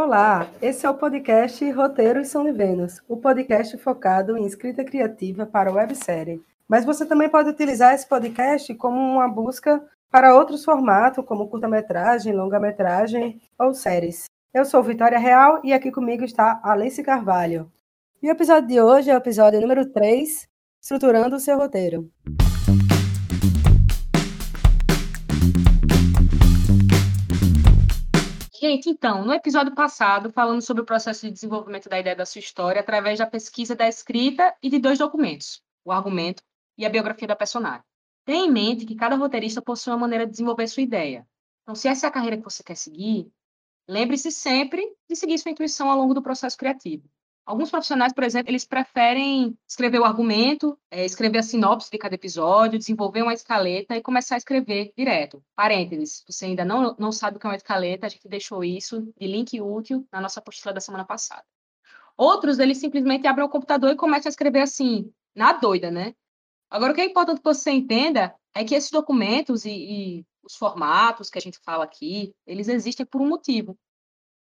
Olá, esse é o podcast Roteiros São de Vênus, o podcast focado em escrita criativa para websérie. Mas você também pode utilizar esse podcast como uma busca para outros formatos, como curta-metragem, longa-metragem ou séries. Eu sou Vitória Real e aqui comigo está Alice Carvalho. E o episódio de hoje é o episódio número 3, Estruturando o seu roteiro. Gente, então, no episódio passado, falamos sobre o processo de desenvolvimento da ideia da sua história através da pesquisa da escrita e de dois documentos, o argumento e a biografia da personagem. Tenha em mente que cada roteirista possui uma maneira de desenvolver sua ideia. Então, se essa é a carreira que você quer seguir, lembre-se sempre de seguir sua intuição ao longo do processo criativo. Alguns profissionais, por exemplo, eles preferem escrever o argumento, é, escrever a sinopse de cada episódio, desenvolver uma escaleta e começar a escrever direto. Parênteses, você ainda não, não sabe o que é uma escaleta, a gente deixou isso de link útil na nossa apostila da semana passada. Outros, eles simplesmente abrem o computador e começam a escrever assim, na doida, né? Agora, o que é importante que você entenda é que esses documentos e, e os formatos que a gente fala aqui, eles existem por um motivo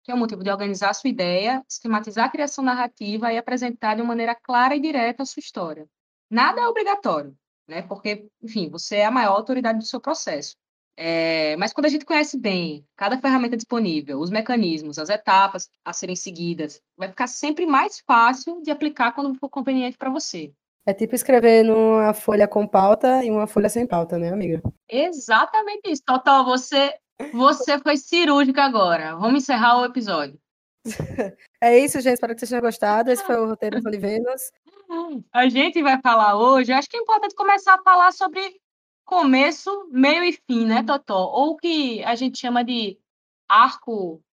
que é o motivo de organizar a sua ideia, esquematizar a criação narrativa e apresentar de uma maneira clara e direta a sua história. Nada é obrigatório, né? Porque, enfim, você é a maior autoridade do seu processo. É, mas quando a gente conhece bem cada ferramenta disponível, os mecanismos, as etapas a serem seguidas, vai ficar sempre mais fácil de aplicar quando for conveniente para você. É tipo escrever numa folha com pauta e uma folha sem pauta, né, amiga? Exatamente isso. Total, você você foi cirúrgica agora. Vamos encerrar o episódio. É isso, gente. Espero que vocês tenham gostado. Esse foi o roteiro Vênus. A gente vai falar hoje. Acho que é importante começar a falar sobre começo, meio e fim, né, Totó? Ou o que a gente chama de arco,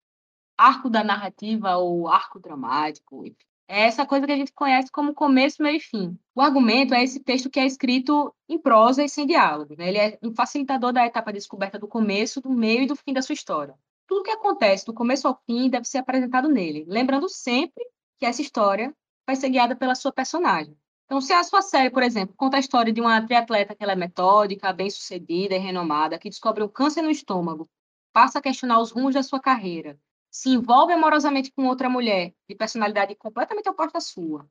arco da narrativa ou arco dramático. É essa coisa que a gente conhece como começo, meio e fim. O argumento é esse texto que é escrito em prosa e sem diálogo. Né? Ele é um facilitador da etapa de descoberta do começo, do meio e do fim da sua história. Tudo que acontece do começo ao fim deve ser apresentado nele, lembrando sempre que essa história vai ser guiada pela sua personagem. Então, se a sua série, por exemplo, conta a história de uma triatleta que ela é metódica, bem-sucedida e renomada, que descobre um câncer no estômago, passa a questionar os rumos da sua carreira, se envolve amorosamente com outra mulher de personalidade completamente oposta à sua,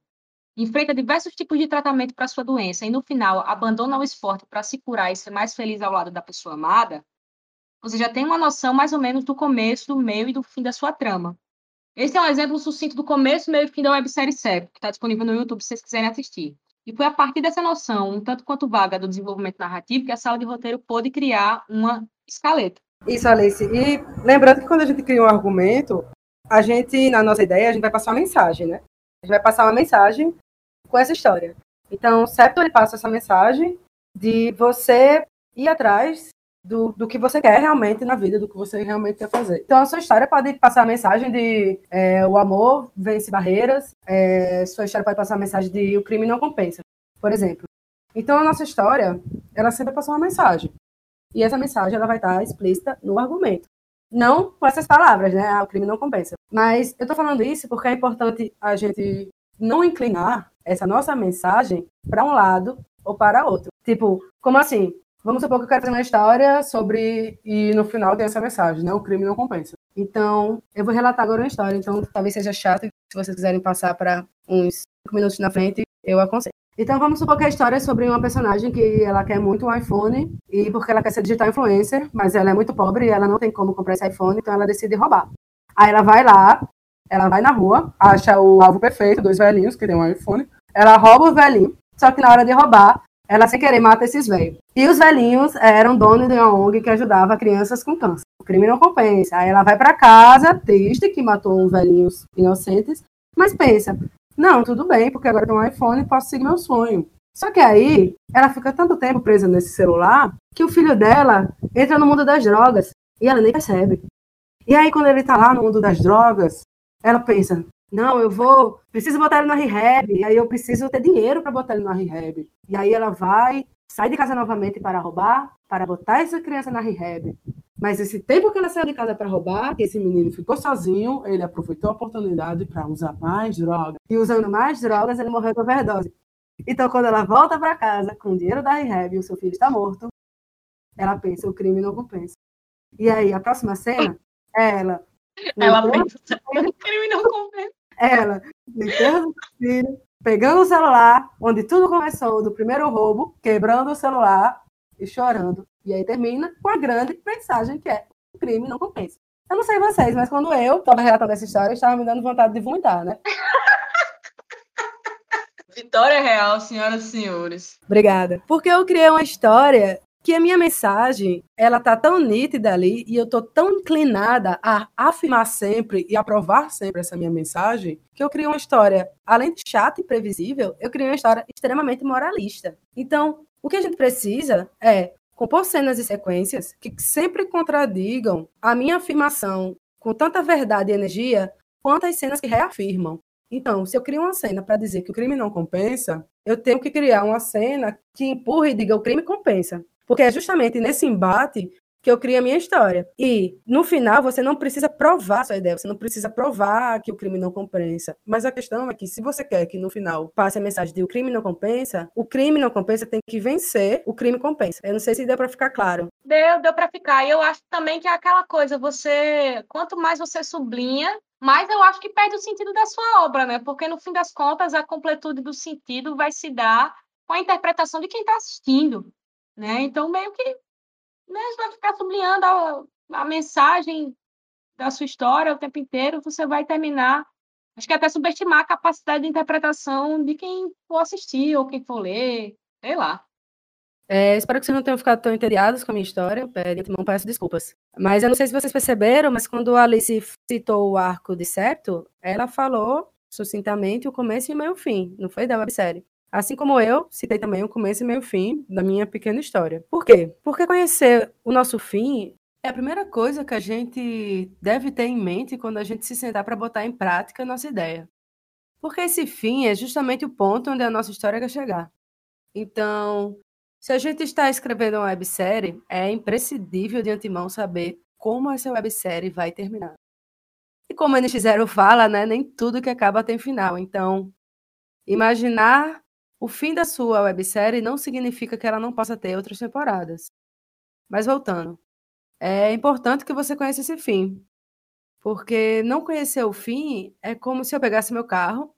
enfrenta diversos tipos de tratamento para sua doença e no final abandona o esporte para se curar e ser mais feliz ao lado da pessoa amada, você já tem uma noção mais ou menos do começo, do meio e do fim da sua trama. Esse é um exemplo sucinto do começo, meio e fim da websérie Sério, que está disponível no YouTube se vocês quiserem assistir. E foi a partir dessa noção, um tanto quanto vaga do desenvolvimento narrativo, que a sala de roteiro pôde criar uma escaleta. Isso, Alice. E lembrando que quando a gente cria um argumento, a gente, na nossa ideia, a gente vai passar uma mensagem, né? A gente vai passar uma mensagem com essa história. Então, o Septo, ele passa essa mensagem de você ir atrás do, do que você quer realmente na vida, do que você realmente quer fazer. Então, a sua história pode passar a mensagem de é, o amor vence barreiras, é, sua história pode passar a mensagem de o crime não compensa, por exemplo. Então, a nossa história, ela sempre passa uma mensagem. E essa mensagem ela vai estar explícita no argumento. Não com essas palavras, né? Ah, o crime não compensa. Mas eu estou falando isso porque é importante a gente não inclinar essa nossa mensagem para um lado ou para outro. Tipo, como assim? Vamos supor que eu quero fazer uma história sobre. E no final tem essa mensagem, né? O crime não compensa. Então, eu vou relatar agora uma história. Então, talvez seja chato. Se vocês quiserem passar para uns cinco minutos na frente, eu aconselho. Então vamos supor que a história é sobre uma personagem que ela quer muito um iPhone e porque ela quer ser digital influencer, mas ela é muito pobre e ela não tem como comprar esse iPhone, então ela decide roubar. Aí ela vai lá, ela vai na rua, acha o alvo perfeito, dois velhinhos que tem um iPhone, ela rouba o velhinho, só que na hora de roubar, ela sem querer mata esses velhos. E os velhinhos eram donos de uma ONG que ajudava crianças com câncer. O crime não compensa. Aí ela vai para casa, triste, que matou velhinhos inocentes, mas pensa, não, tudo bem, porque agora tem um iPhone e posso seguir meu sonho. Só que aí, ela fica tanto tempo presa nesse celular que o filho dela entra no mundo das drogas e ela nem percebe. E aí, quando ele tá lá no mundo das drogas, ela pensa: não, eu vou, preciso botar ele na rehab, e aí eu preciso ter dinheiro para botar ele na rehab. E aí ela vai, sai de casa novamente para roubar, para botar essa criança na rehab. Mas esse tempo que ela saiu de casa para roubar, esse menino ficou sozinho, ele aproveitou a oportunidade para usar mais drogas. E usando mais drogas, ele morreu de overdose. Então, quando ela volta para casa com o dinheiro da rehab e o seu filho está morto, ela pensa: o crime não compensa. E aí, a próxima cena é ela Ela pensa, o crime não compensa. Ela, no enterro do filho, pegando o celular, onde tudo começou, do primeiro roubo, quebrando o celular e chorando. E aí termina com a grande mensagem que é: o crime não compensa. Eu não sei vocês, mas quando eu estava relatando essa história, estava me dando vontade de vomitar, né? Vitória real, senhoras e senhores. Obrigada. Porque eu criei uma história que a minha mensagem, ela tá tão nítida ali e eu tô tão inclinada a afirmar sempre e aprovar sempre essa minha mensagem, que eu criei uma história, além de chata e previsível, eu criei uma história extremamente moralista. Então, o que a gente precisa é compor cenas e sequências que sempre contradigam a minha afirmação com tanta verdade e energia quanto as cenas que reafirmam. Então, se eu crio uma cena para dizer que o crime não compensa, eu tenho que criar uma cena que empurre e diga o crime compensa. Porque é justamente nesse embate que eu crio a minha história. E, no final, você não precisa provar sua ideia, você não precisa provar que o crime não compensa. Mas a questão é que, se você quer que no final passe a mensagem de o crime não compensa, o crime não compensa tem que vencer, o crime compensa. Eu não sei se deu para ficar claro. Deu, deu para ficar. E eu acho também que é aquela coisa, você, quanto mais você sublinha, mais eu acho que perde o sentido da sua obra, né? Porque, no fim das contas, a completude do sentido vai se dar com a interpretação de quem está assistindo. Né? Então, meio que né, você vai ficar sublinhando a, a mensagem da sua história o tempo inteiro, você vai terminar, acho que até subestimar a capacidade de interpretação de quem for assistir ou quem for ler, sei lá. É, espero que vocês não tenham ficado tão entediados com a minha história. De antemão, peço desculpas. Mas eu não sei se vocês perceberam, mas quando a Alice citou o arco de septo, ela falou sucintamente o começo e meio o fim. Não foi da websérie. Assim como eu, citei também o começo e meio fim da minha pequena história. Por quê? Porque conhecer o nosso fim é a primeira coisa que a gente deve ter em mente quando a gente se sentar para botar em prática a nossa ideia. Porque esse fim é justamente o ponto onde a nossa história quer chegar. Então, se a gente está escrevendo uma websérie, é imprescindível de antemão saber como essa websérie vai terminar. E como a NX0 fala, né, nem tudo que acaba tem final. Então, imaginar o fim da sua websérie não significa que ela não possa ter outras temporadas. Mas voltando, é importante que você conheça esse fim. Porque não conhecer o fim é como se eu pegasse meu carro,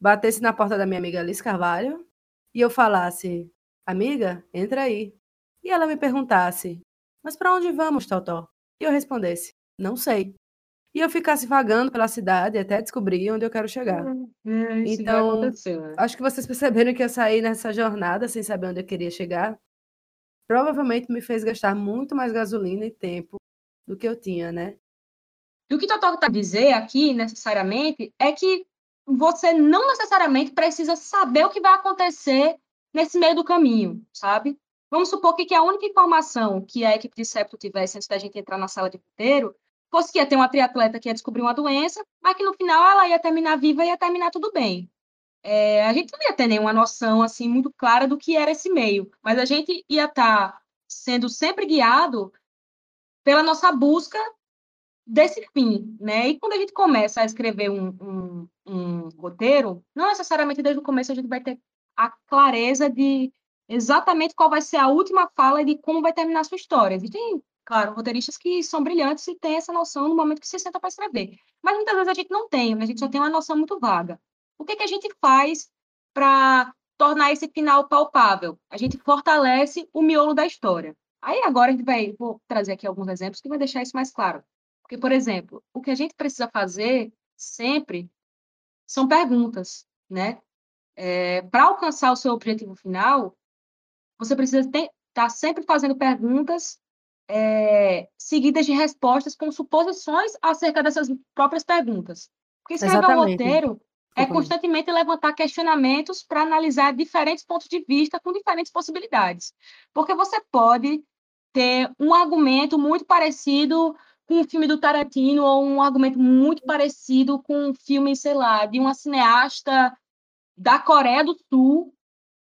batesse na porta da minha amiga Alice Carvalho e eu falasse: Amiga, entra aí. E ela me perguntasse: Mas para onde vamos, Totó? E eu respondesse: Não sei e eu ficasse vagando pela cidade até descobrir onde eu quero chegar. É, isso então, né? acho que vocês perceberam que eu saí nessa jornada sem saber onde eu queria chegar. Provavelmente me fez gastar muito mais gasolina e tempo do que eu tinha, né? E o que Totó está a dizer aqui, necessariamente, é que você não necessariamente precisa saber o que vai acontecer nesse meio do caminho, sabe? Vamos supor que, que a única informação que a equipe de septo tivesse antes da gente entrar na sala de roteiro fosse que ia ter uma triatleta que ia descobrir uma doença, mas que no final ela ia terminar viva e ia terminar tudo bem. É, a gente não ia ter nenhuma noção assim muito clara do que era esse meio, mas a gente ia estar tá sendo sempre guiado pela nossa busca desse fim, né? E quando a gente começa a escrever um, um, um roteiro, não necessariamente desde o começo a gente vai ter a clareza de exatamente qual vai ser a última fala e de como vai terminar a sua história. Existem Claro, roteiristas que são brilhantes e têm essa noção no momento que se senta para escrever. Mas muitas vezes a gente não tem, a gente só tem uma noção muito vaga. O que, que a gente faz para tornar esse final palpável? A gente fortalece o miolo da história. Aí agora a gente vai, vou trazer aqui alguns exemplos que vai deixar isso mais claro. Porque, por exemplo, o que a gente precisa fazer sempre são perguntas, né? É, para alcançar o seu objetivo final, você precisa estar tá sempre fazendo perguntas é, seguidas de respostas com suposições acerca dessas próprias perguntas. Porque escrever Exatamente. um roteiro é constantemente levantar questionamentos para analisar diferentes pontos de vista com diferentes possibilidades. Porque você pode ter um argumento muito parecido com um filme do Tarantino ou um argumento muito parecido com um filme, sei lá, de uma cineasta da Coreia do Sul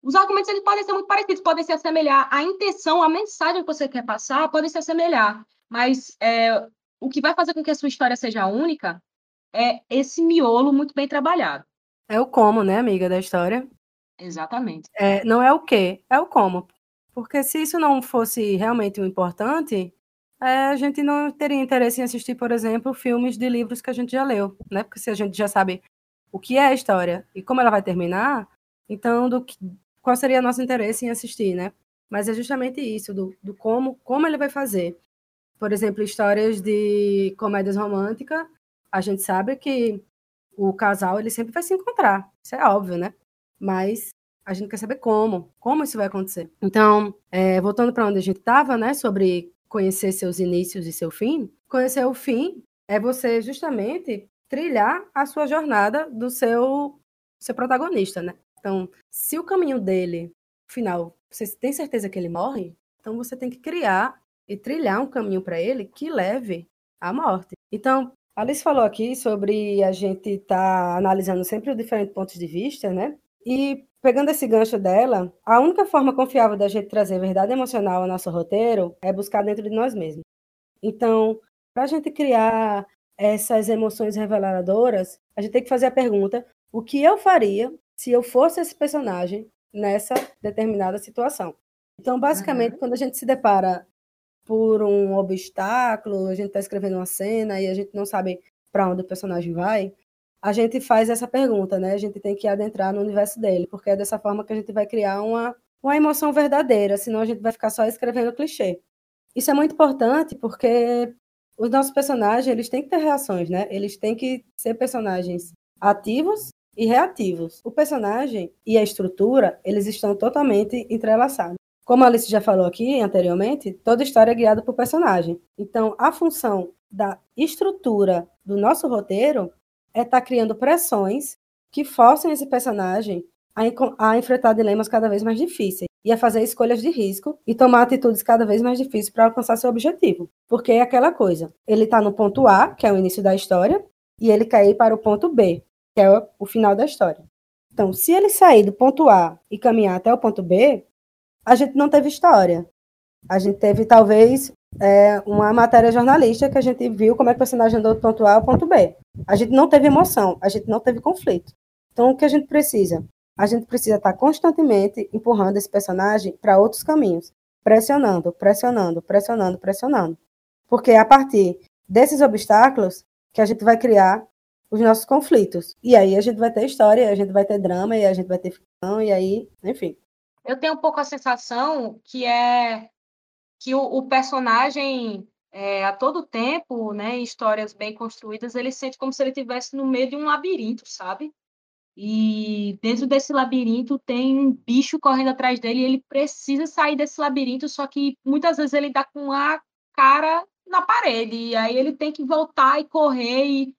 os argumentos eles podem ser muito parecidos, podem se assemelhar. A intenção, a mensagem que você quer passar pode se assemelhar. Mas é, o que vai fazer com que a sua história seja única é esse miolo muito bem trabalhado. É o como, né, amiga, da história? Exatamente. É, não é o que, é o como. Porque se isso não fosse realmente o importante, é, a gente não teria interesse em assistir, por exemplo, filmes de livros que a gente já leu, né? Porque se a gente já sabe o que é a história e como ela vai terminar, então do que, qual seria nosso interesse em assistir, né? Mas é justamente isso, do, do como, como ele vai fazer. Por exemplo, histórias de comédias românticas, a gente sabe que o casal ele sempre vai se encontrar, isso é óbvio, né? Mas a gente quer saber como, como isso vai acontecer. Então, é, voltando para onde a gente estava, né, sobre conhecer seus inícios e seu fim, conhecer o fim é você justamente trilhar a sua jornada do seu, seu protagonista, né? Então, se o caminho dele, final, você tem certeza que ele morre, então você tem que criar e trilhar um caminho para ele que leve à morte. Então, Alice falou aqui sobre a gente estar tá analisando sempre os diferentes pontos de vista, né? E pegando esse gancho dela, a única forma confiável da gente trazer verdade emocional ao nosso roteiro é buscar dentro de nós mesmos. Então, para a gente criar essas emoções reveladoras, a gente tem que fazer a pergunta: o que eu faria se eu fosse esse personagem nessa determinada situação? Então, basicamente, uhum. quando a gente se depara por um obstáculo, a gente está escrevendo uma cena e a gente não sabe para onde o personagem vai, a gente faz essa pergunta, né? A gente tem que adentrar no universo dele, porque é dessa forma que a gente vai criar uma, uma emoção verdadeira, senão a gente vai ficar só escrevendo clichê. Isso é muito importante porque os nossos personagens, eles têm que ter reações, né? Eles têm que ser personagens ativos e reativos. O personagem e a estrutura, eles estão totalmente entrelaçados. Como a Alice já falou aqui anteriormente, toda história é guiada por personagem. Então, a função da estrutura do nosso roteiro é estar tá criando pressões que forcem esse personagem a, a, enfrentar dilemas cada vez mais difíceis e a fazer escolhas de risco e tomar atitudes cada vez mais difíceis para alcançar seu objetivo. Porque é aquela coisa, ele está no ponto A, que é o início da história, e ele quer ir para o ponto B, que é o, final da história. Então, se ele sair do ponto A e caminhar até o ponto B, a gente não teve história. A gente teve, talvez, é, uma matéria jornalística que a gente viu como é que o personagem andou do ponto A ao ponto B. A gente não teve emoção, a gente não teve conflito. Então, o que a gente precisa? A gente precisa estar constantemente empurrando esse personagem para outros caminhos, pressionando, pressionando, pressionando, pressionando. Porque é a partir desses obstáculos que a gente vai criar os nossos conflitos. E aí a gente vai ter história, a gente vai ter drama, e a gente vai ter ficção, e aí, enfim eu tenho um pouco a sensação que é que o, o personagem é, a todo tempo, né, em histórias bem construídas, ele sente como se ele estivesse no meio de um labirinto, sabe? E dentro desse labirinto tem um bicho correndo atrás dele e ele precisa sair desse labirinto, só que muitas vezes ele dá com a cara na parede, e aí ele tem que voltar e correr. E,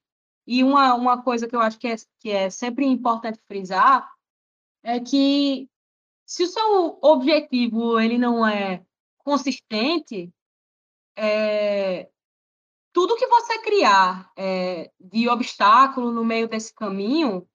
e uma, uma coisa que eu acho que é, que é sempre importante frisar é que se o seu objetivo ele não é consistente, é, tudo que você criar é, de obstáculo no meio desse caminho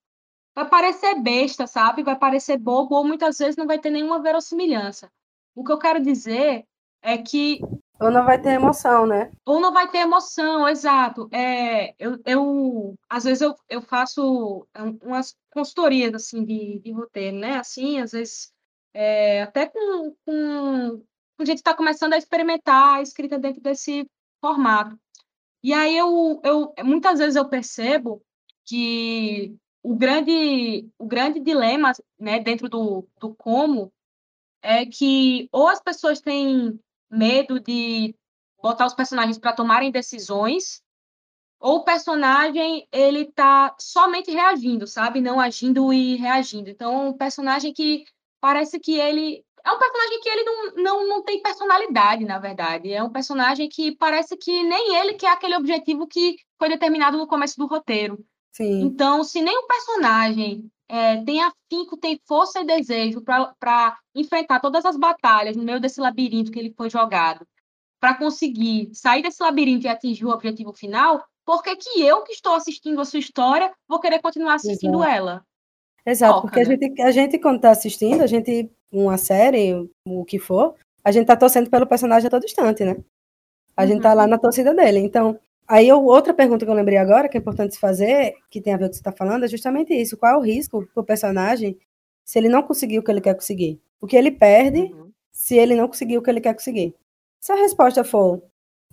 vai parecer besta, sabe? Vai parecer bobo ou muitas vezes não vai ter nenhuma verossimilhança. O que eu quero dizer é que ou não vai ter emoção, né? Ou não vai ter emoção, exato. É, eu, eu às vezes eu, eu faço umas consultorias assim de, de roteiro, né? Assim, às vezes é, até com, com, a gente está começando a experimentar a escrita dentro desse formato. E aí eu, eu muitas vezes eu percebo que o grande, o grande dilema né, dentro do, do como é que ou as pessoas têm medo de botar os personagens para tomarem decisões, ou o personagem ele está somente reagindo, sabe? Não agindo e reagindo. Então, um personagem que parece que ele é um personagem que ele não, não, não tem personalidade, na verdade. É um personagem que parece que nem ele quer aquele objetivo que foi determinado no começo do roteiro. Sim. Então, se nem o personagem é, tem afinco, tem força e desejo para enfrentar todas as batalhas no meio desse labirinto que ele foi jogado, para conseguir sair desse labirinto e atingir o objetivo final, por que, que eu, que estou assistindo a sua história, vou querer continuar assistindo Exato. ela? Exato, porque a, né? gente, a gente, quando está assistindo, a gente, uma série, o que for, a gente está torcendo pelo personagem a todo instante, né? A uhum. gente está lá na torcida dele. Então, aí eu, outra pergunta que eu lembrei agora, que é importante se fazer, que tem a ver com o que você está falando, é justamente isso. Qual é o risco para o personagem se ele não conseguir o que ele quer conseguir? O que ele perde uhum. se ele não conseguir o que ele quer conseguir? Se a resposta for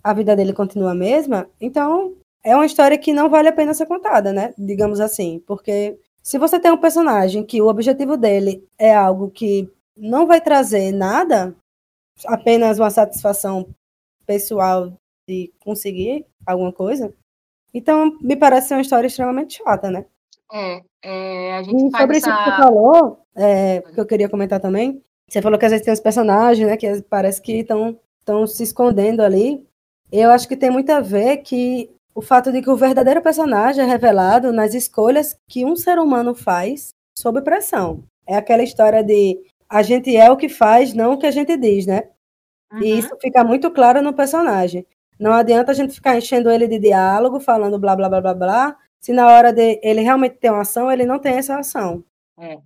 a vida dele continua a mesma, então é uma história que não vale a pena ser contada, né? Digamos assim, porque se você tem um personagem que o objetivo dele é algo que não vai trazer nada, apenas uma satisfação pessoal de conseguir alguma coisa, então me parece ser uma história extremamente chata, né? É, é a gente e sobre isso que você falou, é, que eu queria comentar também, você falou que às vezes tem uns personagens, né, que parece que estão se escondendo ali. Eu acho que tem muito a ver que o fato de que o verdadeiro personagem é revelado nas escolhas que um ser humano faz sob pressão. É aquela história de a gente é o que faz, não o que a gente diz, né? Uhum. E isso fica muito claro no personagem. Não adianta a gente ficar enchendo ele de diálogo, falando blá blá blá blá blá, se na hora de ele realmente ter uma ação, ele não tem essa ação. É,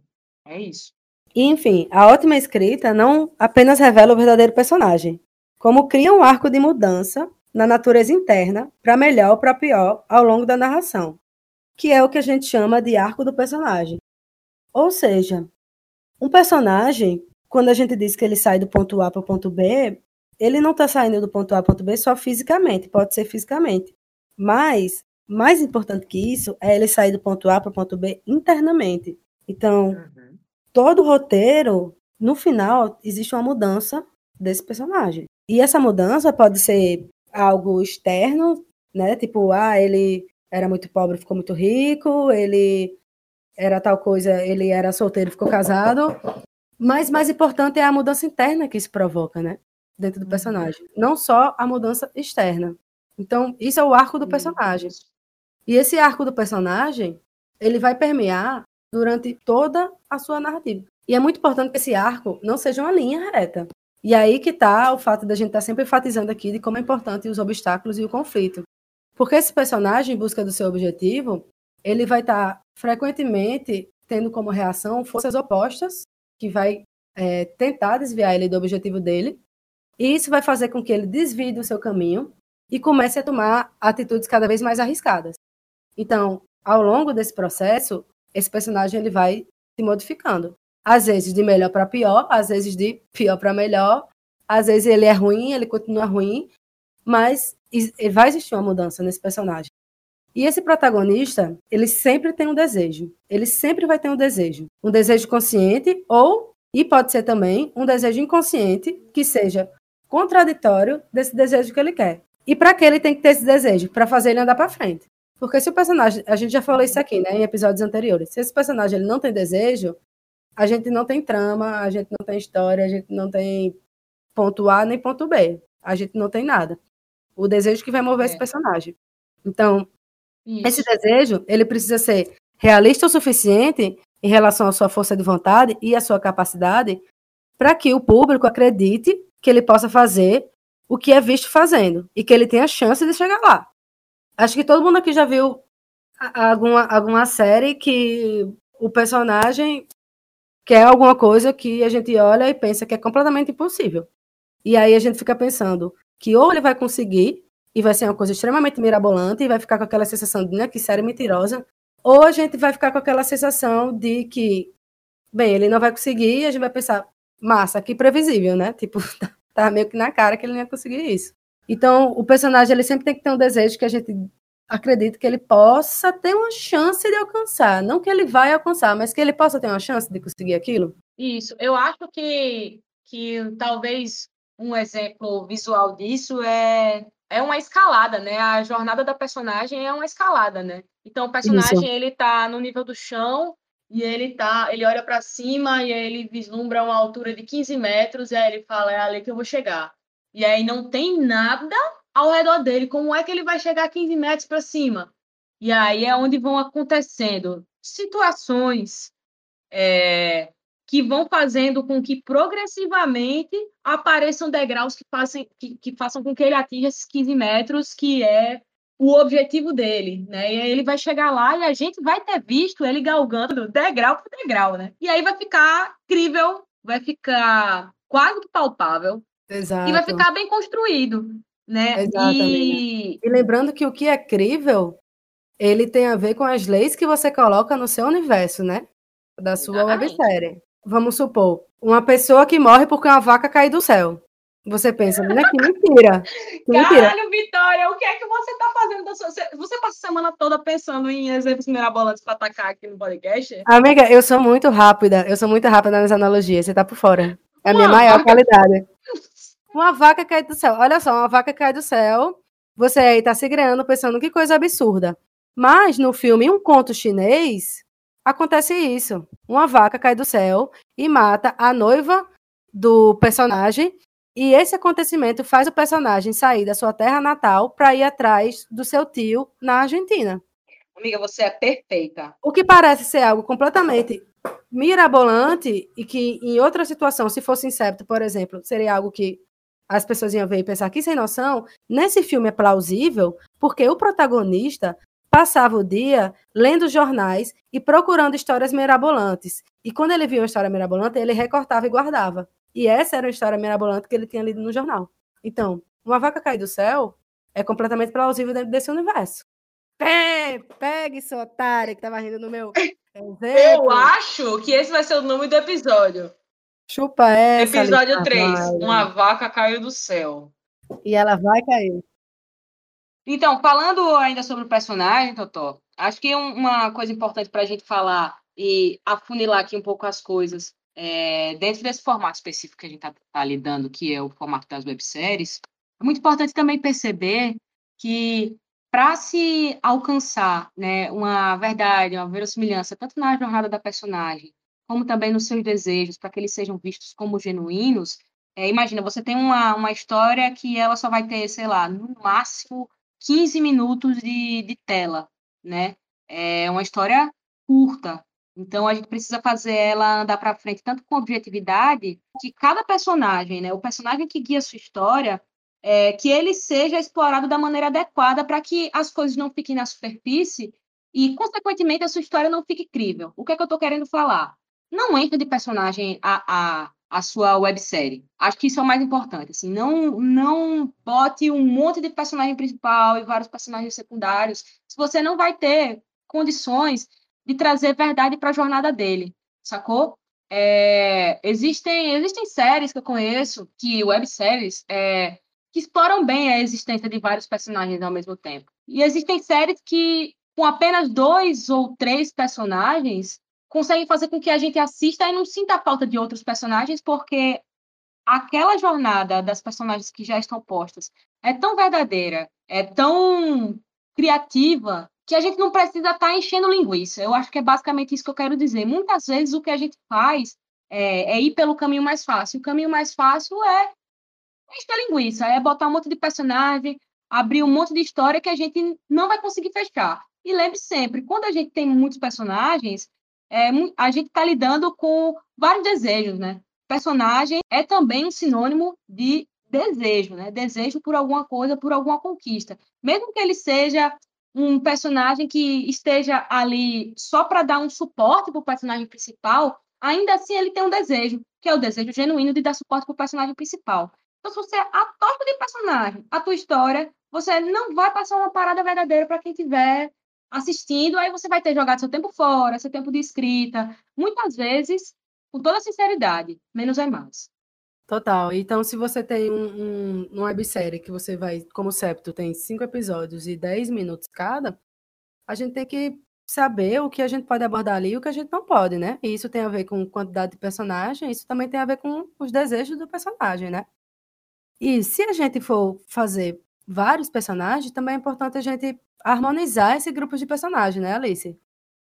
é isso. E, enfim, a ótima escrita não apenas revela o verdadeiro personagem, como cria um arco de mudança na natureza interna, para melhor ou para pior, ao longo da narração, que é o que a gente chama de arco do personagem. Ou seja, um personagem, quando a gente diz que ele sai do ponto A para o ponto B, ele não está saindo do ponto A para o ponto B só fisicamente, pode ser fisicamente. Mas, mais importante que isso, é ele sair do ponto A para o ponto B internamente. Então, uhum. todo roteiro, no final, existe uma mudança desse personagem. E essa mudança pode ser algo externo, né? Tipo, ah, ele era muito pobre, ficou muito rico, ele era tal coisa, ele era solteiro, ficou casado. Mas mais importante é a mudança interna que isso provoca, né? Dentro do uhum. personagem. Não só a mudança externa. Então, isso é o arco do personagem. E esse arco do personagem, ele vai permear durante toda a sua narrativa. E é muito importante que esse arco não seja uma linha reta. E aí que está o fato da gente estar tá sempre enfatizando aqui de como é importante os obstáculos e o conflito. Porque esse personagem, em busca do seu objetivo, ele vai estar tá frequentemente tendo como reação forças opostas, que vai é, tentar desviar ele do objetivo dele. E isso vai fazer com que ele desvie do seu caminho e comece a tomar atitudes cada vez mais arriscadas. Então, ao longo desse processo, esse personagem ele vai se modificando às vezes de melhor para pior, às vezes de pior para melhor, às vezes ele é ruim, ele continua ruim, mas vai existir uma mudança nesse personagem. E esse protagonista, ele sempre tem um desejo. Ele sempre vai ter um desejo. Um desejo consciente ou, e pode ser também, um desejo inconsciente que seja contraditório desse desejo que ele quer. E para que ele tem que ter esse desejo? Para fazer ele andar para frente. Porque se o personagem, a gente já falou isso aqui, né, em episódios anteriores, se esse personagem ele não tem desejo, a gente não tem trama, a gente não tem história, a gente não tem ponto A nem ponto B. A gente não tem nada. O desejo que vai mover é. esse personagem. Então, Isso. esse desejo, ele precisa ser realista o suficiente em relação à sua força de vontade e à sua capacidade para que o público acredite que ele possa fazer o que é visto fazendo e que ele tenha chance de chegar lá. Acho que todo mundo aqui já viu alguma, alguma série que o personagem que é alguma coisa que a gente olha e pensa que é completamente impossível. E aí a gente fica pensando que ou ele vai conseguir e vai ser uma coisa extremamente mirabolante e vai ficar com aquela sensação de né, que série mentirosa, ou a gente vai ficar com aquela sensação de que, bem, ele não vai conseguir e a gente vai pensar, massa, que previsível, né? Tipo, tá meio que na cara que ele não ia conseguir isso. Então, o personagem ele sempre tem que ter um desejo que a gente acredito que ele possa ter uma chance de alcançar. Não que ele vai alcançar, mas que ele possa ter uma chance de conseguir aquilo. Isso. Eu acho que, que talvez um exemplo visual disso é, é uma escalada, né? A jornada da personagem é uma escalada, né? Então o personagem Isso. ele tá no nível do chão e ele tá, ele olha para cima e ele vislumbra uma altura de 15 metros e aí ele fala é ali que eu vou chegar. E aí não tem nada ao redor dele, como é que ele vai chegar 15 metros para cima? E aí é onde vão acontecendo situações é, que vão fazendo com que progressivamente apareçam degraus que, façam, que, que façam com que ele atinja esses 15 metros, que é o objetivo dele, né? E aí ele vai chegar lá e a gente vai ter visto ele galgando degrau por degrau, né? E aí vai ficar incrível, vai ficar quase que palpável. Exato. E vai ficar bem construído né? Exatamente. E... e lembrando que o que é crível, ele tem a ver com as leis que você coloca no seu universo, né? Da sua Exatamente. websérie. Vamos supor, uma pessoa que morre porque uma vaca caiu do céu. Você pensa, né? Que mentira. Que Caralho, Vitória, o que é que você tá fazendo da sua... Você passa a semana toda pensando em exemplos mirabolantes para atacar aqui no podcast? Amiga, eu sou muito rápida. Eu sou muito rápida nas analogias. Você tá por fora. É a minha Uma maior vaca- qualidade. Uma vaca cai do céu. Olha só, uma vaca cai do céu. Você aí tá se criando pensando que coisa absurda. Mas no filme Um Conto Chinês, acontece isso. Uma vaca cai do céu e mata a noiva do personagem. E esse acontecimento faz o personagem sair da sua terra natal para ir atrás do seu tio na Argentina. Amiga, você é perfeita. O que parece ser algo completamente mirabolante e que em outra situação, se fosse Incepto, por exemplo, seria algo que as pessoas iam ver e pensar que sem noção, nesse filme é plausível porque o protagonista passava o dia lendo jornais e procurando histórias mirabolantes. E quando ele via uma história mirabolante, ele recortava e guardava. E essa era uma história mirabolante que ele tinha lido no jornal. Então, uma vaca cair do céu é completamente plausível dentro desse universo. Pe- Pegue, seu otário, que tava rindo no meu Eu exemplo. acho que esse vai ser o nome do episódio. Chupa essa. Episódio Lita 3. Vale. Uma vaca caiu do céu. E ela vai cair. Então, falando ainda sobre o personagem, Totó, acho que um- uma coisa importante para a gente falar e afunilar aqui um pouco as coisas, é, dentro desse formato específico que a gente está lidando, que é o formato das webséries, é muito importante também perceber que para se alcançar né, uma verdade, uma verossimilhança, tanto na jornada da personagem, como também nos seus desejos, para que eles sejam vistos como genuínos, é, imagina, você tem uma, uma história que ela só vai ter, sei lá, no máximo 15 minutos de, de tela, né? É uma história curta. Então a gente precisa fazer ela andar para frente tanto com objetividade que cada personagem, né, o personagem que guia a sua história, é, que ele seja explorado da maneira adequada para que as coisas não fiquem na superfície e, consequentemente, a sua história não fique crível. O que é que eu estou querendo falar? Não entra de personagem a, a, a sua websérie. Acho que isso é o mais importante. Assim, não, não bote um monte de personagem principal e vários personagens secundários se você não vai ter condições de trazer verdade para a jornada dele, sacou? É, existem, existem séries que eu conheço, que webséries, é, que exploram bem a existência de vários personagens ao mesmo tempo. E existem séries que, com apenas dois ou três personagens, conseguem fazer com que a gente assista e não sinta a falta de outros personagens, porque aquela jornada das personagens que já estão postas é tão verdadeira, é tão criativa, que a gente não precisa estar enchendo linguiça. Eu acho que é basicamente isso que eu quero dizer. Muitas vezes o que a gente faz é, é ir pelo caminho mais fácil. O caminho mais fácil é encher linguiça, é botar um monte de personagem, abrir um monte de história que a gente não vai conseguir fechar. E lembre sempre, quando a gente tem muitos personagens, é, a gente está lidando com vários desejos, né? Personagem é também um sinônimo de desejo, né? Desejo por alguma coisa, por alguma conquista. Mesmo que ele seja um personagem que esteja ali só para dar um suporte para o personagem principal, ainda assim ele tem um desejo, que é o desejo genuíno de dar suporte para o personagem principal. Então, se você atorta de personagem a tua história, você não vai passar uma parada verdadeira para quem estiver assistindo, aí você vai ter jogado seu tempo fora, seu tempo de escrita. Muitas vezes, com toda sinceridade, menos é mais. Total. Então, se você tem um, um, uma websérie que você vai, como o Septo, tem cinco episódios e dez minutos cada, a gente tem que saber o que a gente pode abordar ali e o que a gente não pode, né? E isso tem a ver com quantidade de personagem, isso também tem a ver com os desejos do personagem, né? E se a gente for fazer vários personagens, também é importante a gente harmonizar esse grupo de personagens, né, Alice?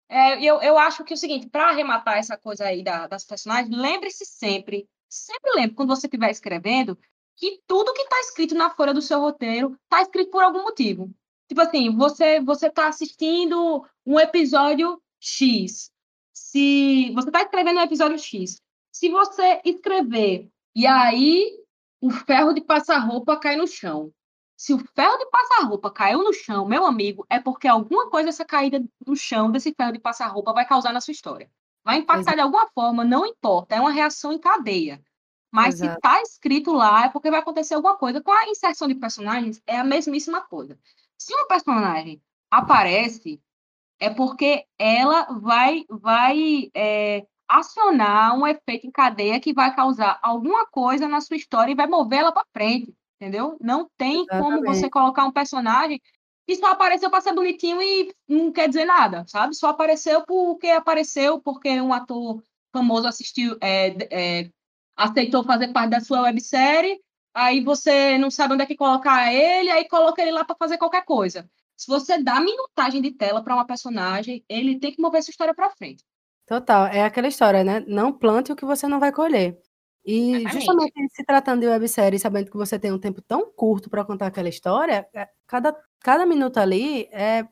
É, eu, eu acho que é o seguinte, para arrematar essa coisa aí da- das personagens, lembre-se sempre, sempre lembre, quando você estiver escrevendo, que tudo que está escrito na folha do seu roteiro está escrito por algum motivo. Tipo assim, você você está assistindo um episódio X. Se você está escrevendo um episódio X, se você escrever e aí o ferro de passar roupa cai no chão. Se o ferro de passar roupa caiu no chão, meu amigo, é porque alguma coisa essa caída do chão desse ferro de passar roupa vai causar na sua história. Vai impactar de alguma forma, não importa, é uma reação em cadeia. Mas se Exato. tá escrito lá, é porque vai acontecer alguma coisa. Com a inserção de personagens, é a mesmíssima coisa. Se um personagem aparece, é porque ela vai, vai é, acionar um efeito em cadeia que vai causar alguma coisa na sua história e vai mover ela para frente, entendeu? Não tem Exatamente. como você colocar um personagem que só apareceu para ser bonitinho e não quer dizer nada, sabe? Só apareceu porque apareceu, porque um ator famoso assistiu, é, é, aceitou fazer parte da sua websérie, aí você não sabe onde é que colocar ele, aí coloca ele lá para fazer qualquer coisa. Se você dá minutagem de tela para uma personagem, ele tem que mover essa história para frente. Total, é aquela história, né? Não plante o que você não vai colher. E Exatamente. justamente se tratando de websérie, sabendo que você tem um tempo tão curto para contar aquela história, é, cada, cada minuto ali é,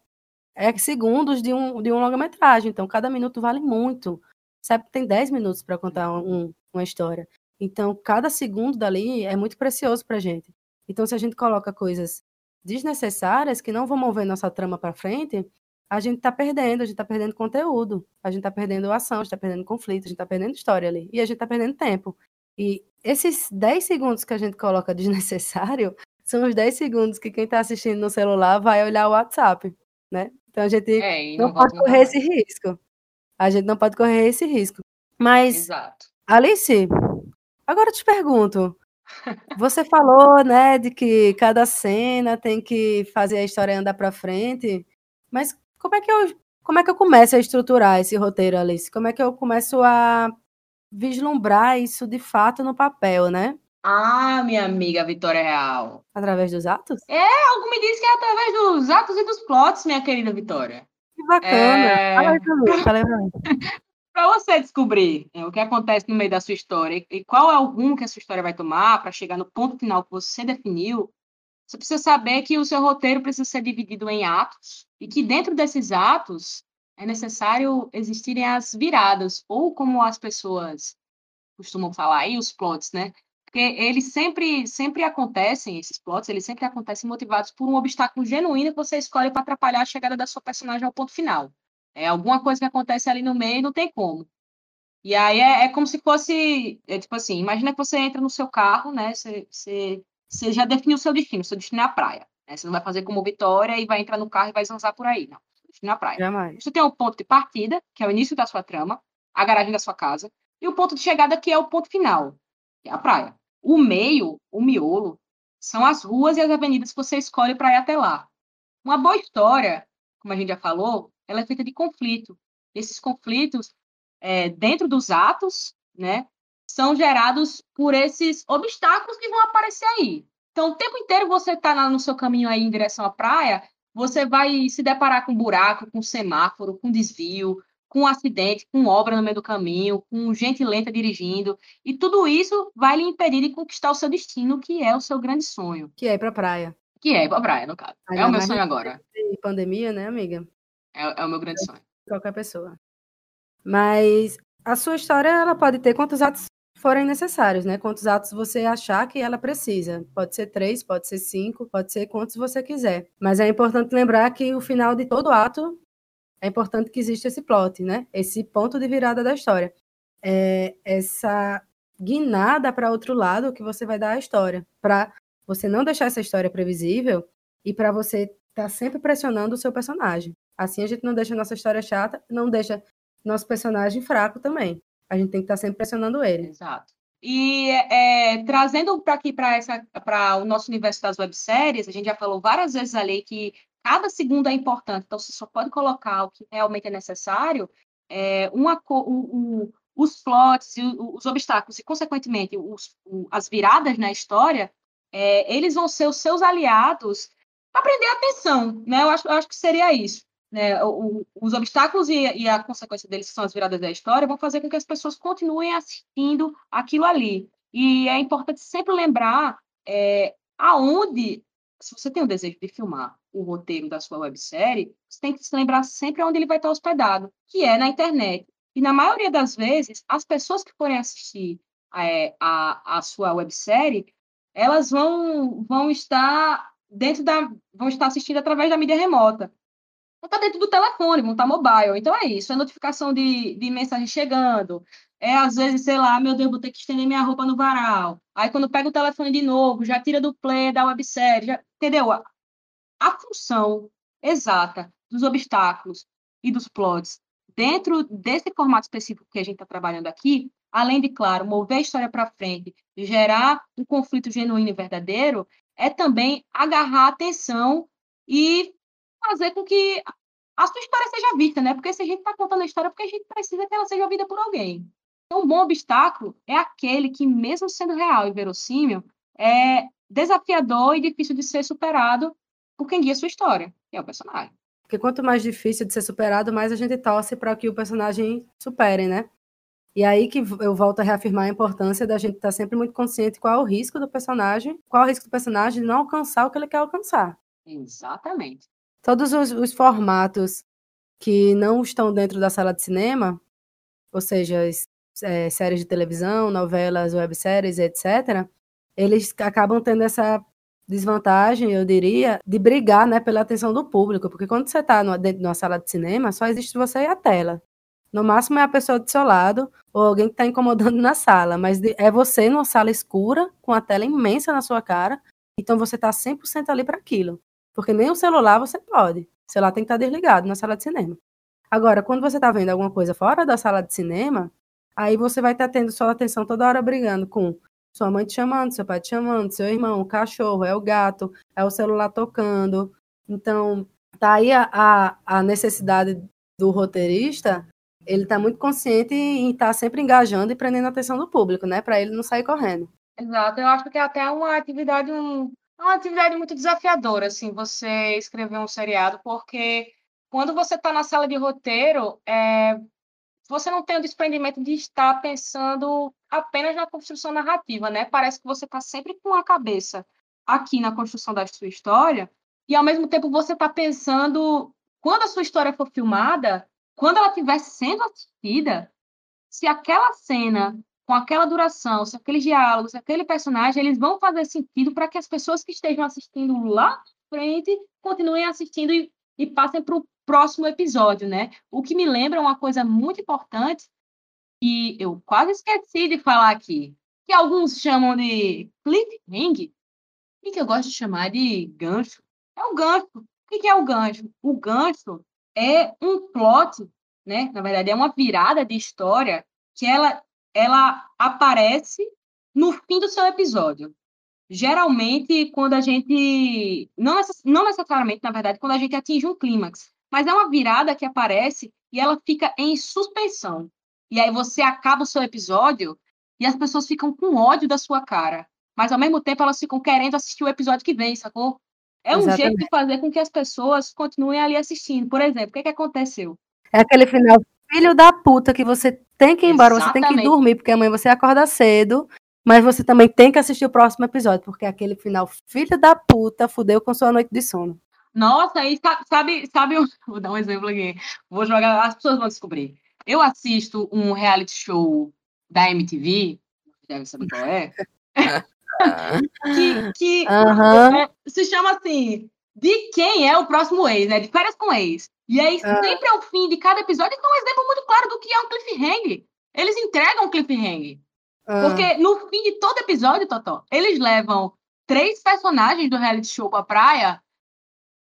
é segundos de um, de um longa-metragem. Então, cada minuto vale muito. Sabe, tem 10 minutos para contar um, uma história. Então, cada segundo dali é muito precioso para gente. Então, se a gente coloca coisas desnecessárias que não vão mover nossa trama para frente, a gente está perdendo, a gente está perdendo conteúdo, a gente está perdendo ação, a gente está perdendo conflito, a gente está perdendo história ali. E a gente está perdendo tempo. E esses 10 segundos que a gente coloca desnecessário são os 10 segundos que quem está assistindo no celular vai olhar o WhatsApp, né? Então a gente é, não, não pode correr esse risco. A gente não pode correr esse risco. Mas, Exato. Alice, agora eu te pergunto. Você falou, né, de que cada cena tem que fazer a história andar para frente, mas como é que eu como é que eu começo a estruturar esse roteiro, Alice? Como é que eu começo a vislumbrar isso de fato no papel, né? Ah, minha amiga Vitória Real. Através dos atos? É, algo me diz que é através dos atos e dos plots, minha querida Vitória. Que bacana. É... Fala aí pra mim, fala aí pra mim. para você descobrir né, o que acontece no meio da sua história e qual é o rumo que a sua história vai tomar para chegar no ponto final que você definiu, você precisa saber que o seu roteiro precisa ser dividido em atos e que dentro desses atos é necessário existirem as viradas, ou como as pessoas costumam falar aí, os plots, né? Porque eles sempre, sempre acontecem, esses plots, eles sempre acontecem motivados por um obstáculo genuíno que você escolhe para atrapalhar a chegada da sua personagem ao ponto final. É alguma coisa que acontece ali no meio e não tem como. E aí é, é como se fosse, é tipo assim, imagina que você entra no seu carro, né? Você, você você já definiu o seu destino, seu destino é a praia. Né? Você não vai fazer como Vitória e vai entrar no carro e vai zanzar por aí, não. O destino é a praia. Jamais. Você tem o ponto de partida, que é o início da sua trama, a garagem da sua casa, e o ponto de chegada, que é o ponto final, que é a praia. O meio, o miolo, são as ruas e as avenidas que você escolhe para ir até lá. Uma boa história, como a gente já falou, ela é feita de conflito. Esses conflitos, é, dentro dos atos, né, são gerados por esses obstáculos que vão aparecer aí. Então, o tempo inteiro você está no seu caminho aí em direção à praia, você vai se deparar com buraco, com semáforo, com desvio, com acidente, com obra no meio do caminho, com gente lenta dirigindo, e tudo isso vai lhe impedir de conquistar o seu destino, que é o seu grande sonho. Que é ir para a praia. Que é ir para a praia, no caso. Ainda é o meu sonho agora. Pandemia, né, amiga? É, é o meu grande sonho. Qualquer pessoa. Mas a sua história, ela pode ter quantos atos forem necessários, né? Quantos atos você achar que ela precisa. Pode ser três, pode ser cinco, pode ser quantos você quiser. Mas é importante lembrar que o final de todo ato é importante que exista esse plot, né? Esse ponto de virada da história. É essa guinada para outro lado que você vai dar à história, para você não deixar essa história previsível e para você estar tá sempre pressionando o seu personagem. Assim a gente não deixa nossa história chata, não deixa nosso personagem fraco também a gente tem que estar tá sempre pressionando ele. Exato. E é, trazendo para aqui para o nosso universo das webséries, a gente já falou várias vezes ali que cada segundo é importante, então você só pode colocar o que realmente é necessário. É, uma, o, o, os plots os obstáculos, e, consequentemente, os, as viradas na história, é, eles vão ser os seus aliados para prender atenção, né? Eu acho, eu acho que seria isso né, o, os obstáculos e, e, a consequência deles, que são as viradas da história, vão fazer com que as pessoas continuem assistindo aquilo ali. E é importante sempre lembrar é, aonde, se você tem o desejo de filmar o roteiro da sua websérie, você tem que se lembrar sempre onde ele vai estar hospedado, que é na internet. E na maioria das vezes, as pessoas que forem assistir é, a, a sua websérie, elas vão, vão estar dentro da vão estar assistindo através da mídia remota vão estar dentro do telefone, vão estar mobile. Então é isso, é notificação de, de mensagem chegando. É, às vezes, sei lá, meu Deus, vou ter que estender minha roupa no varal. Aí, quando pega o telefone de novo, já tira do play da websérie, já, entendeu? A, a função exata dos obstáculos e dos plots dentro desse formato específico que a gente está trabalhando aqui, além de, claro, mover a história para frente, gerar um conflito genuíno e verdadeiro, é também agarrar a atenção e fazer com que a sua história seja vista, né? Porque se a gente está contando a história, é porque a gente precisa que ela seja vista por alguém. Então, um bom obstáculo é aquele que, mesmo sendo real e verossímil, é desafiador e difícil de ser superado por quem guia a sua história, que é o personagem. Porque quanto mais difícil de ser superado, mais a gente torce para que o personagem supere, né? E aí que eu volto a reafirmar a importância da gente estar tá sempre muito consciente qual é o risco do personagem, qual é o risco do personagem de não alcançar o que ele quer alcançar. Exatamente. Todos os, os formatos que não estão dentro da sala de cinema, ou seja, é, séries de televisão, novelas, webséries, etc., eles acabam tendo essa desvantagem, eu diria, de brigar né, pela atenção do público, porque quando você está dentro de uma sala de cinema, só existe você e a tela. No máximo é a pessoa do seu lado ou alguém que está incomodando na sala, mas é você numa sala escura, com a tela imensa na sua cara, então você está 100% ali para aquilo. Porque nem o celular você pode. O celular tem que estar tá desligado na sala de cinema. Agora, quando você está vendo alguma coisa fora da sala de cinema, aí você vai estar tá tendo sua atenção toda hora brigando com sua mãe te chamando, seu pai te chamando, seu irmão, o cachorro, é o gato, é o celular tocando. Então, tá aí a, a, a necessidade do roteirista, ele está muito consciente em estar tá sempre engajando e prendendo a atenção do público, né? Para ele não sair correndo. Exato, eu acho que é até uma atividade, um, uma atividade muito desafiadora, assim, você escrever um seriado, porque quando você está na sala de roteiro, é, você não tem o desprendimento de estar pensando apenas na construção narrativa, né? Parece que você está sempre com a cabeça aqui na construção da sua história, e ao mesmo tempo você está pensando, quando a sua história for filmada, quando ela estiver sendo assistida, se aquela cena, com aquela duração, se aqueles diálogos, se aquele personagem, eles vão fazer sentido para que as pessoas que estejam assistindo lá na frente continuem assistindo e, e passem para o próximo episódio, né? O que me lembra uma coisa muito importante que eu quase esqueci de falar aqui, que alguns chamam de cliffhanger e que eu gosto de chamar de gancho. É o gancho. O que é o gancho? O gancho é um plot, né? Na verdade, é uma virada de história que ela, ela aparece no fim do seu episódio. Geralmente, quando a gente. Não, necess, não necessariamente, na verdade, quando a gente atinge um clímax. Mas é uma virada que aparece e ela fica em suspensão. E aí você acaba o seu episódio e as pessoas ficam com ódio da sua cara. Mas ao mesmo tempo elas ficam querendo assistir o episódio que vem, sacou? É um Exatamente. jeito de fazer com que as pessoas continuem ali assistindo. Por exemplo, o que, que aconteceu? É aquele final, filho da puta, que você tem que ir embora, Exatamente. você tem que dormir, porque amanhã você acorda cedo, mas você também tem que assistir o próximo episódio, porque aquele final, filho da puta, fudeu com sua noite de sono. Nossa, aí sabe, sabe, vou dar um exemplo aqui. Vou jogar, as pessoas vão descobrir. Eu assisto um reality show da MTV, deve saber qual é, que, que uhum. é, se chama assim, de quem é o próximo ex, né? De férias com ex. E aí, uhum. sempre ao fim de cada episódio, é um exemplo muito claro do que é um cliffhanger. Eles entregam um cliffhanger. Uhum. Porque no fim de todo episódio, Totó, eles levam três personagens do reality show pra praia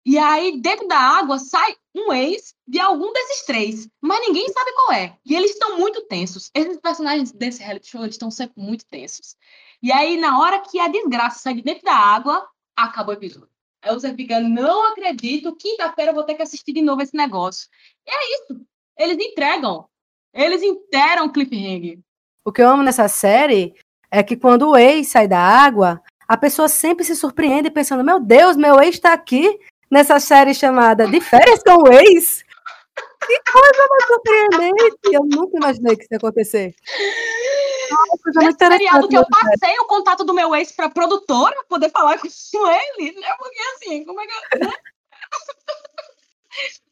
e aí, dentro da água, sai um ex de algum desses três. Mas ninguém sabe qual é. E eles estão muito tensos. Esses personagens desse reality show, eles estão sempre muito tensos. E aí, na hora que a desgraça sai de dentro da água, acabou o episódio. Aí você fica, não acredito, quinta-feira eu vou ter que assistir de novo esse negócio. E é isso. Eles entregam. Eles interam o cliffhanger. O que eu amo nessa série é que quando o ex sai da água, a pessoa sempre se surpreende pensando: meu Deus, meu ex está aqui nessa série chamada De Férias com o Ex. Que coisa mais surpreendente! Eu nunca imaginei que isso ia acontecer. Nossa, Nesse seriado que eu passei o contato do meu ex para produtora poder falar com ele, né? Porque assim, como é que eu, né?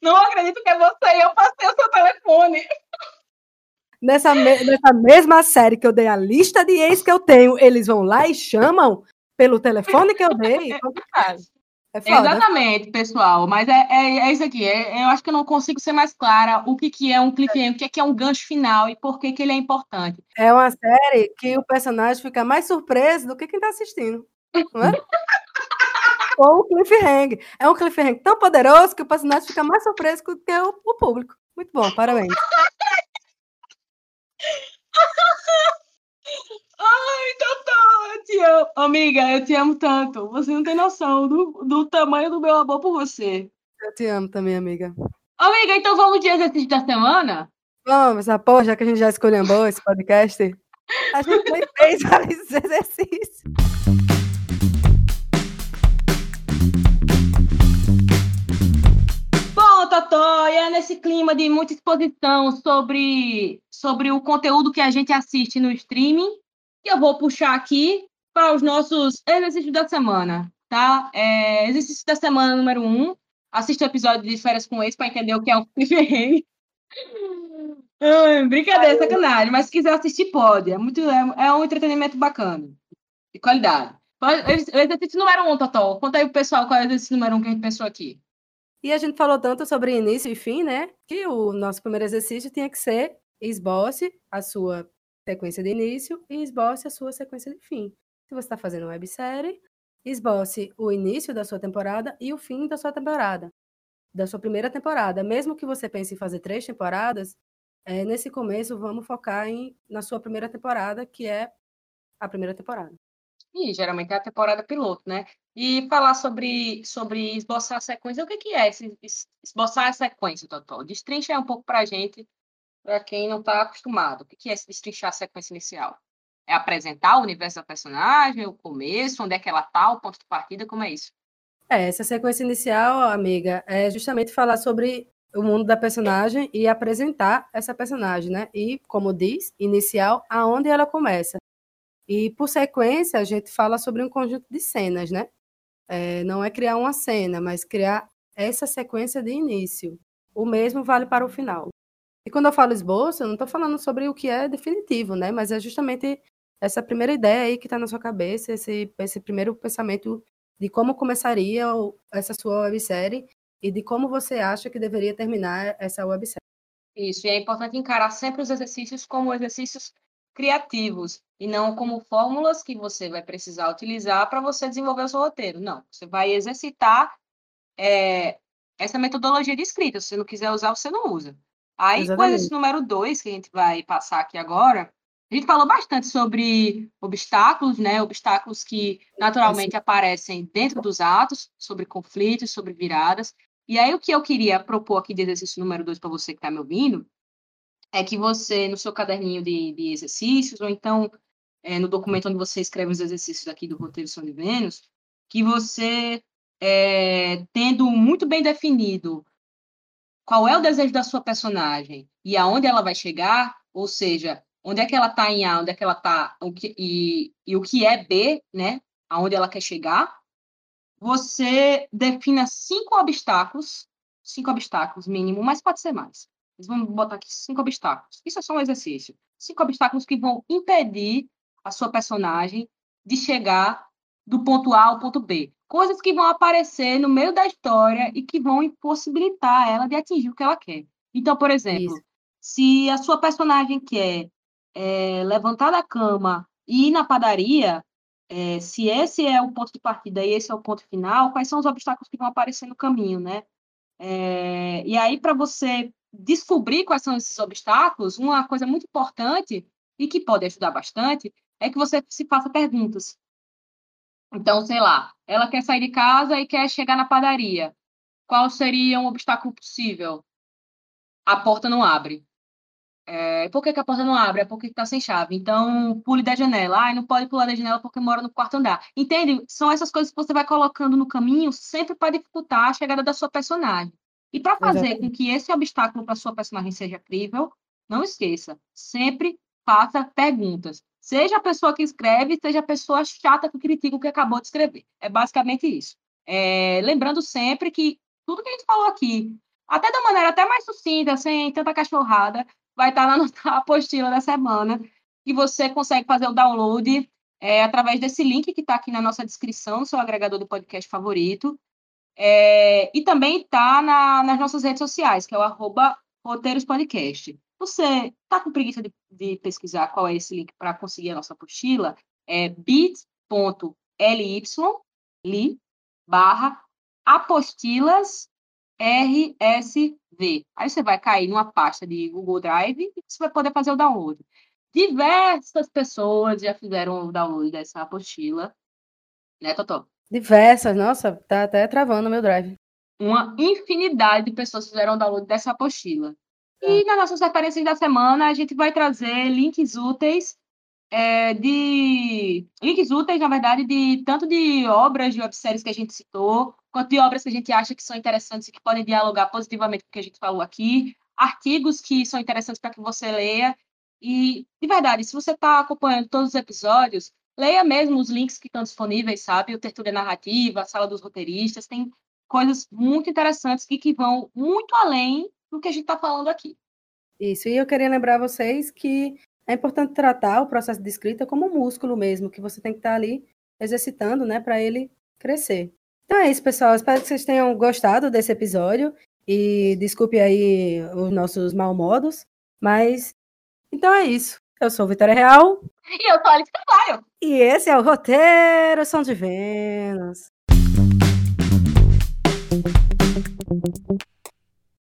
Não acredito que é você e eu passei o seu telefone. Nessa, me nessa mesma série que eu dei a lista de ex que eu tenho, eles vão lá e chamam pelo telefone que eu dei. É é foda. Exatamente, pessoal. Mas é, é, é isso aqui. É, eu acho que eu não consigo ser mais clara o que, que é um cliffhanger, o que, que é um gancho final e por que, que ele é importante. É uma série que o personagem fica mais surpreso do que quem está assistindo. Não é? Ou o cliffhanger. É um cliffhanger tão poderoso que o personagem fica mais surpreso do que o, o público. Muito bom, parabéns. Ai, Totó, eu te amo. Amiga, eu te amo tanto. Você não tem noção do, do tamanho do meu amor por você. Eu te amo também, amiga. Amiga, então vamos de exercício da semana? Vamos, a porra, já que a gente já escolheu esse podcast, a gente nem fez esse exercício. Totó, e é nesse clima de muita exposição sobre, sobre o conteúdo que a gente assiste no streaming que eu vou puxar aqui para os nossos exercícios da semana, tá? É, exercício da semana número um. Assista o episódio de Férias com Ex para entender o que é um cliffhanger. brincadeira, sacanagem. Mas se quiser assistir, pode. É, muito, é, é um entretenimento bacana. De qualidade. O exercício número um, Totó. Conta aí pro pessoal qual é o exercício número um que a gente pensou aqui. E a gente falou tanto sobre início e fim, né? Que o nosso primeiro exercício tinha que ser esboce a sua sequência de início e esboce a sua sequência de fim. Se você está fazendo websérie, esboce o início da sua temporada e o fim da sua temporada, da sua primeira temporada. Mesmo que você pense em fazer três temporadas, é, nesse começo vamos focar em, na sua primeira temporada, que é a primeira temporada. E geralmente é a temporada piloto, né? E falar sobre, sobre esboçar a sequência, o que, que é esse, esboçar a sequência, Totó? Destrincha um pouco para a gente, para quem não está acostumado. O que é se destrinchar a sequência inicial? É apresentar o universo da personagem, o começo, onde é que ela está, o ponto de partida, como é isso? É, essa sequência inicial, amiga, é justamente falar sobre o mundo da personagem e apresentar essa personagem, né? E, como diz, inicial, aonde ela começa. E, por sequência, a gente fala sobre um conjunto de cenas, né? É, não é criar uma cena, mas criar essa sequência de início. O mesmo vale para o final. E quando eu falo esboço, eu não estou falando sobre o que é definitivo, né? Mas é justamente essa primeira ideia aí que está na sua cabeça, esse, esse primeiro pensamento de como começaria essa sua websérie e de como você acha que deveria terminar essa websérie. Isso, e é importante encarar sempre os exercícios como exercícios criativos e não como fórmulas que você vai precisar utilizar para você desenvolver o seu roteiro. Não, você vai exercitar é, essa metodologia de escrita. Se você não quiser usar, você não usa. Aí, Exatamente. coisa número dois, que a gente vai passar aqui agora, a gente falou bastante sobre obstáculos, né? Obstáculos que naturalmente aparecem dentro dos atos, sobre conflitos, sobre viradas. E aí, o que eu queria propor aqui de exercício número dois para você que está me ouvindo, é que você, no seu caderninho de, de exercícios, ou então é, no documento onde você escreve os exercícios aqui do roteiro São de Vênus, que você, é, tendo muito bem definido qual é o desejo da sua personagem e aonde ela vai chegar, ou seja, onde é que ela está em A, onde é que ela está e, e o que é B, né? Aonde ela quer chegar, você defina cinco obstáculos, cinco obstáculos mínimo, mas pode ser mais. Mas vamos botar aqui cinco obstáculos. Isso é só um exercício. Cinco obstáculos que vão impedir a sua personagem de chegar do ponto A ao ponto B coisas que vão aparecer no meio da história e que vão impossibilitar ela de atingir o que ela quer. Então, por exemplo, Isso. se a sua personagem quer é, levantar da cama e ir na padaria, é, se esse é o ponto de partida e esse é o ponto final, quais são os obstáculos que vão aparecer no caminho, né? É, e aí, para você descobrir quais são esses obstáculos, uma coisa muito importante e que pode ajudar bastante é que você se faça perguntas. Então, sei lá, ela quer sair de casa e quer chegar na padaria. Qual seria um obstáculo possível? A porta não abre. É, por que, que, a porta não abre? É porque está sem chave. Então, pule da janela. Ah, não pode pular da janela porque mora no quarto andar. Entende? São essas coisas que você vai colocando no caminho sempre para dificultar a chegada da sua personagem. E para fazer Exatamente. com que esse obstáculo para sua personagem seja crível, não esqueça, sempre faça perguntas. Seja a pessoa que escreve, seja a pessoa chata que critica o que acabou de escrever. É basicamente isso. É, lembrando sempre que tudo que a gente falou aqui, até da maneira até mais sucinta, sem tanta cachorrada, vai estar na nossa apostila da semana, e você consegue fazer o download é, através desse link que está aqui na nossa descrição, seu agregador do podcast favorito. É, e também está na, nas nossas redes sociais, que é o arroba roteirospodcast. Você está com preguiça de, de, pesquisar qual é esse link para conseguir a nossa apostila? É bit.ly barra apostilas RSV. Aí você vai cair numa pasta de Google Drive e você vai poder fazer o download. Diversas pessoas já fizeram o download dessa apostila, né, Totó? Diversas, nossa, tá até travando o meu drive. Uma infinidade de pessoas fizeram download dessa apostila. E nas nossas referências da semana, a gente vai trazer links úteis é, de links úteis, na verdade, de tanto de obras de webséries que a gente citou, quanto de obras que a gente acha que são interessantes e que podem dialogar positivamente com o que a gente falou aqui, artigos que são interessantes para que você leia. E, de verdade, se você está acompanhando todos os episódios, leia mesmo os links que estão disponíveis, sabe? O Tertúlia Narrativa, a Sala dos Roteiristas, tem coisas muito interessantes e que vão muito além do que a gente está falando aqui. Isso, e eu queria lembrar vocês que é importante tratar o processo de escrita como um músculo mesmo, que você tem que estar ali exercitando, né, para ele crescer. Então é isso, pessoal. Espero que vocês tenham gostado desse episódio e desculpe aí os nossos malmodos, mas então é isso. Eu sou Vitória Real. E eu sou Alice Carvalho. E esse é o Roteiro São de Vênus.